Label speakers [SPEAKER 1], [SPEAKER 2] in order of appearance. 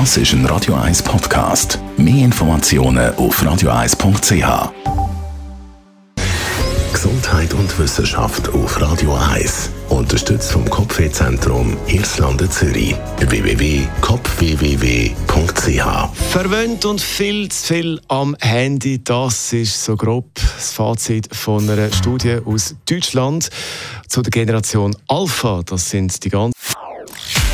[SPEAKER 1] Das ist ein Radio 1 Podcast. Mehr Informationen auf radio1.ch. Gesundheit und Wissenschaft auf Radio 1. Unterstützt vom Kopfwehzentrum Irlande Zürich. www.kopfwww.ch
[SPEAKER 2] Verwöhnt und viel zu viel am Handy, das ist so grob das Fazit von einer Studie aus Deutschland zu der Generation Alpha. Das sind die ganzen